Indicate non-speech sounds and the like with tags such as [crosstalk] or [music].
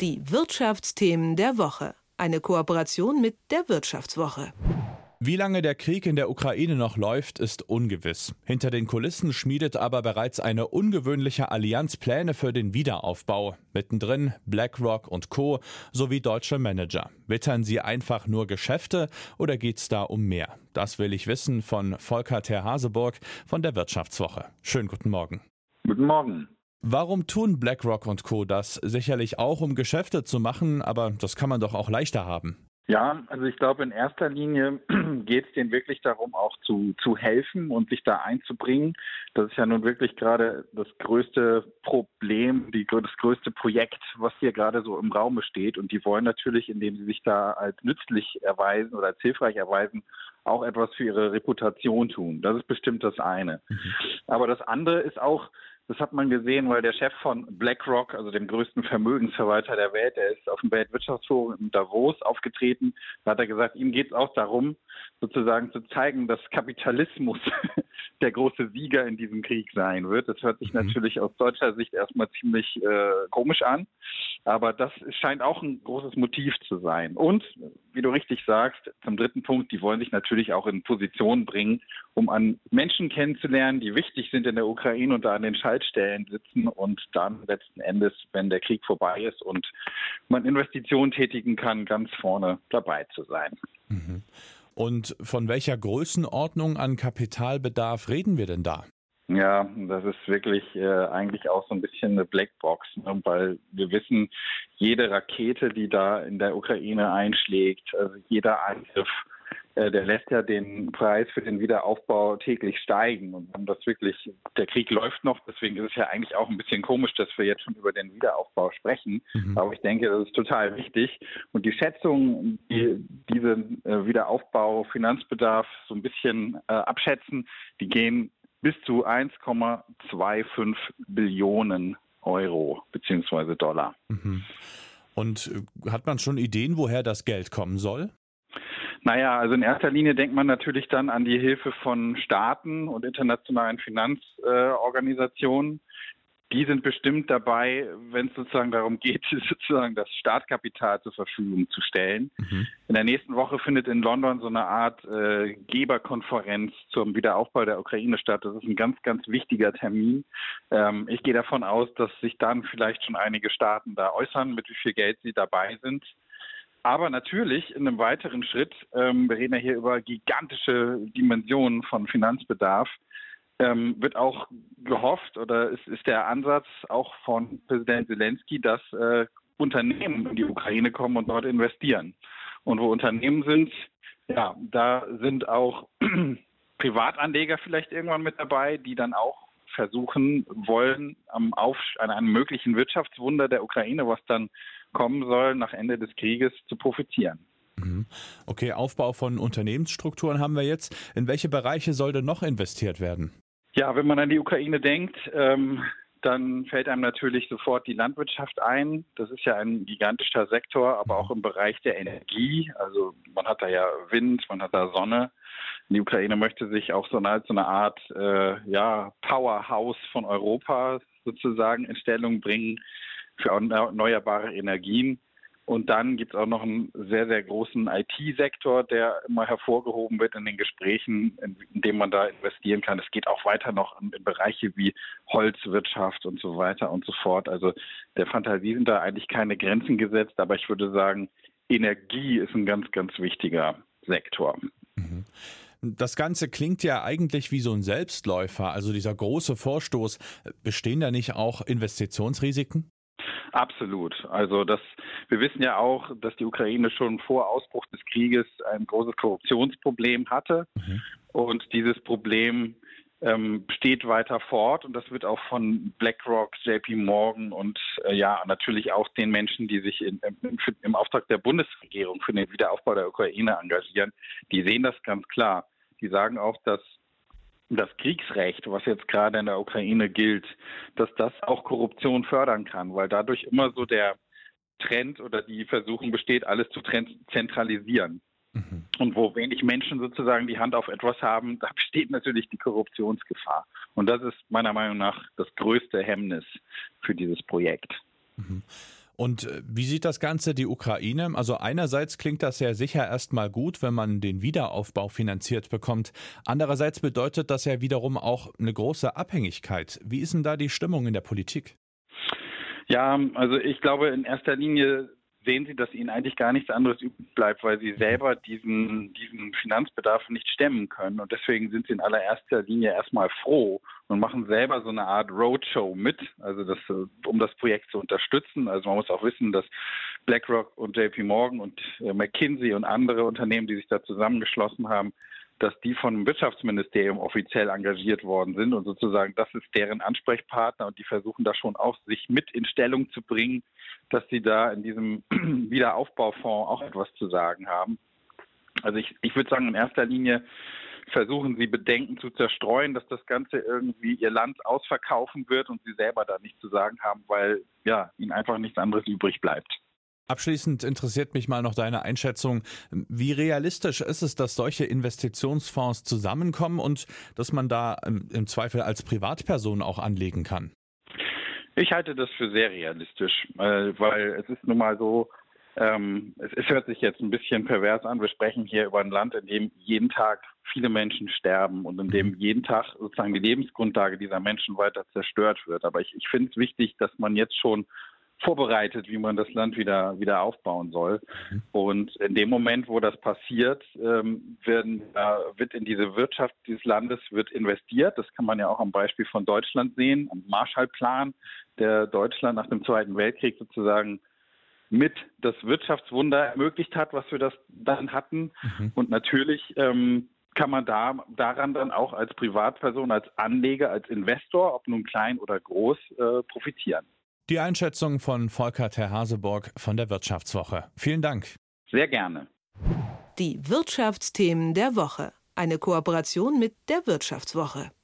Die Wirtschaftsthemen der Woche. Eine Kooperation mit der Wirtschaftswoche. Wie lange der Krieg in der Ukraine noch läuft, ist ungewiss. Hinter den Kulissen schmiedet aber bereits eine ungewöhnliche Allianz Pläne für den Wiederaufbau. Mittendrin BlackRock und Co. sowie deutsche Manager. Wittern sie einfach nur Geschäfte oder geht's da um mehr? Das will ich wissen von Volker Terhaseburg von der Wirtschaftswoche. Schönen guten Morgen. Guten Morgen. Warum tun BlackRock und Co. das? Sicherlich auch, um Geschäfte zu machen, aber das kann man doch auch leichter haben. Ja, also ich glaube, in erster Linie [clears throat] geht es denen wirklich darum, auch zu, zu helfen und sich da einzubringen. Das ist ja nun wirklich gerade das größte Problem, die, das größte Projekt, was hier gerade so im Raum steht. Und die wollen natürlich, indem sie sich da als nützlich erweisen oder als hilfreich erweisen, auch etwas für ihre Reputation tun. Das ist bestimmt das eine. Mhm. Aber das andere ist auch, das hat man gesehen, weil der Chef von BlackRock, also dem größten Vermögensverwalter der Welt, der ist auf dem Weltwirtschaftsforum in Davos aufgetreten. Da hat er gesagt, ihm geht es auch darum, sozusagen zu zeigen, dass Kapitalismus der große Sieger in diesem Krieg sein wird. Das hört sich mhm. natürlich aus deutscher Sicht erstmal ziemlich äh, komisch an, aber das scheint auch ein großes Motiv zu sein. Und, wie du richtig sagst, zum dritten Punkt, die wollen sich natürlich auch in Position bringen, um an Menschen kennenzulernen, die wichtig sind in der Ukraine und da an den Schaltstellen sitzen und dann letzten Endes, wenn der Krieg vorbei ist und man Investitionen tätigen kann, ganz vorne dabei zu sein. Mhm. Und von welcher Größenordnung an Kapitalbedarf reden wir denn da? Ja, das ist wirklich äh, eigentlich auch so ein bisschen eine Blackbox, ne? weil wir wissen, jede Rakete, die da in der Ukraine einschlägt, also jeder Angriff der lässt ja den Preis für den Wiederaufbau täglich steigen. Und haben das wirklich, der Krieg läuft noch, deswegen ist es ja eigentlich auch ein bisschen komisch, dass wir jetzt schon über den Wiederaufbau sprechen. Mhm. Aber ich denke, das ist total wichtig. Und die Schätzungen, die diesen äh, Wiederaufbau, Finanzbedarf so ein bisschen äh, abschätzen, die gehen bis zu 1,25 Billionen Euro beziehungsweise Dollar. Mhm. Und äh, hat man schon Ideen, woher das Geld kommen soll? Naja, also in erster Linie denkt man natürlich dann an die Hilfe von Staaten und internationalen Finanzorganisationen. Die sind bestimmt dabei, wenn es sozusagen darum geht, [laughs] sozusagen das Startkapital zur Verfügung zu stellen. Mhm. In der nächsten Woche findet in London so eine Art äh, Geberkonferenz zum Wiederaufbau der Ukraine statt. Das ist ein ganz, ganz wichtiger Termin. Ähm, ich gehe davon aus, dass sich dann vielleicht schon einige Staaten da äußern, mit wie viel Geld sie dabei sind. Aber natürlich in einem weiteren Schritt, ähm, wir reden ja hier über gigantische Dimensionen von Finanzbedarf, ähm, wird auch gehofft oder ist, ist der Ansatz auch von Präsident Zelensky, dass äh, Unternehmen in die Ukraine kommen und dort investieren. Und wo Unternehmen sind, ja, da sind auch [clears throat] Privatanleger vielleicht irgendwann mit dabei, die dann auch versuchen wollen, am Auf, an einem möglichen Wirtschaftswunder der Ukraine, was dann kommen soll, nach Ende des Krieges zu profitieren. Mhm. Okay, Aufbau von Unternehmensstrukturen haben wir jetzt. In welche Bereiche soll denn noch investiert werden? Ja, wenn man an die Ukraine denkt, ähm, dann fällt einem natürlich sofort die Landwirtschaft ein. Das ist ja ein gigantischer Sektor, aber auch im Bereich der Energie. Also man hat da ja Wind, man hat da Sonne. Die Ukraine möchte sich auch so eine, so eine Art äh, ja, Powerhouse von Europa sozusagen in Stellung bringen für erneuerbare Energien. Und dann gibt es auch noch einen sehr, sehr großen IT-Sektor, der immer hervorgehoben wird in den Gesprächen, in, in dem man da investieren kann. Es geht auch weiter noch in, in, Bereiche wie Holzwirtschaft und so weiter und so fort. Also der Fantasie sind da eigentlich keine Grenzen gesetzt, aber ich würde sagen, Energie ist ein ganz, ganz wichtiger Sektor. Mhm. Das Ganze klingt ja eigentlich wie so ein Selbstläufer, also dieser große Vorstoß. Bestehen da nicht auch Investitionsrisiken? Absolut. Also das, wir wissen ja auch, dass die Ukraine schon vor Ausbruch des Krieges ein großes Korruptionsproblem hatte. Mhm. Und dieses Problem ähm, steht weiter fort und das wird auch von BlackRock, JP Morgan und äh, ja natürlich auch den Menschen, die sich in, im, im Auftrag der Bundesregierung für den Wiederaufbau der Ukraine engagieren, die sehen das ganz klar. Die sagen auch, dass das Kriegsrecht, was jetzt gerade in der Ukraine gilt, dass das auch Korruption fördern kann, weil dadurch immer so der Trend oder die Versuchung besteht, alles zu zentralisieren. Mhm. Und wo wenig Menschen sozusagen die Hand auf etwas haben, da besteht natürlich die Korruptionsgefahr. Und das ist meiner Meinung nach das größte Hemmnis für dieses Projekt. Mhm. Und äh, wie sieht das Ganze die Ukraine? Also einerseits klingt das ja sicher erstmal gut, wenn man den Wiederaufbau finanziert bekommt. Andererseits bedeutet das ja wiederum auch eine große Abhängigkeit. Wie ist denn da die Stimmung in der Politik? Ja, also ich glaube in erster Linie sehen sie, dass ihnen eigentlich gar nichts anderes übrig bleibt, weil sie selber diesen, diesen Finanzbedarf nicht stemmen können. Und deswegen sind sie in allererster Linie erstmal froh und machen selber so eine Art Roadshow mit, also das, um das Projekt zu unterstützen. Also man muss auch wissen, dass BlackRock und JP Morgan und äh, McKinsey und andere Unternehmen, die sich da zusammengeschlossen haben, dass die vom Wirtschaftsministerium offiziell engagiert worden sind und sozusagen das ist deren Ansprechpartner und die versuchen da schon auch sich mit in Stellung zu bringen, dass sie da in diesem [clears throat] Wiederaufbaufonds auch etwas zu sagen haben. Also ich, ich würde sagen, in erster Linie versuchen sie Bedenken zu zerstreuen, dass das Ganze irgendwie ihr Land ausverkaufen wird und sie selber da nichts zu sagen haben, weil ja ihnen einfach nichts anderes übrig bleibt. Abschließend interessiert mich mal noch deine Einschätzung. Wie realistisch ist es, dass solche Investitionsfonds zusammenkommen und dass man da im Zweifel als Privatperson auch anlegen kann? Ich halte das für sehr realistisch, weil es ist nun mal so, ähm, es, es hört sich jetzt ein bisschen pervers an. Wir sprechen hier über ein Land, in dem jeden Tag viele Menschen sterben und in dem mhm. jeden Tag sozusagen die Lebensgrundlage dieser Menschen weiter zerstört wird. Aber ich, ich finde es wichtig, dass man jetzt schon vorbereitet, wie man das Land wieder, wieder aufbauen soll. Mhm. Und in dem Moment, wo das passiert, ähm, werden, äh, wird in diese Wirtschaft dieses Landes wird investiert. Das kann man ja auch am Beispiel von Deutschland sehen, am Marshallplan, der Deutschland nach dem Zweiten Weltkrieg sozusagen mit das Wirtschaftswunder ermöglicht hat, was wir das dann hatten. Mhm. Und natürlich ähm, kann man da daran dann auch als Privatperson, als Anleger, als Investor, ob nun klein oder groß, äh, profitieren. Die Einschätzung von Volker Terhaseborg von der Wirtschaftswoche. Vielen Dank. Sehr gerne. Die Wirtschaftsthemen der Woche. Eine Kooperation mit der Wirtschaftswoche.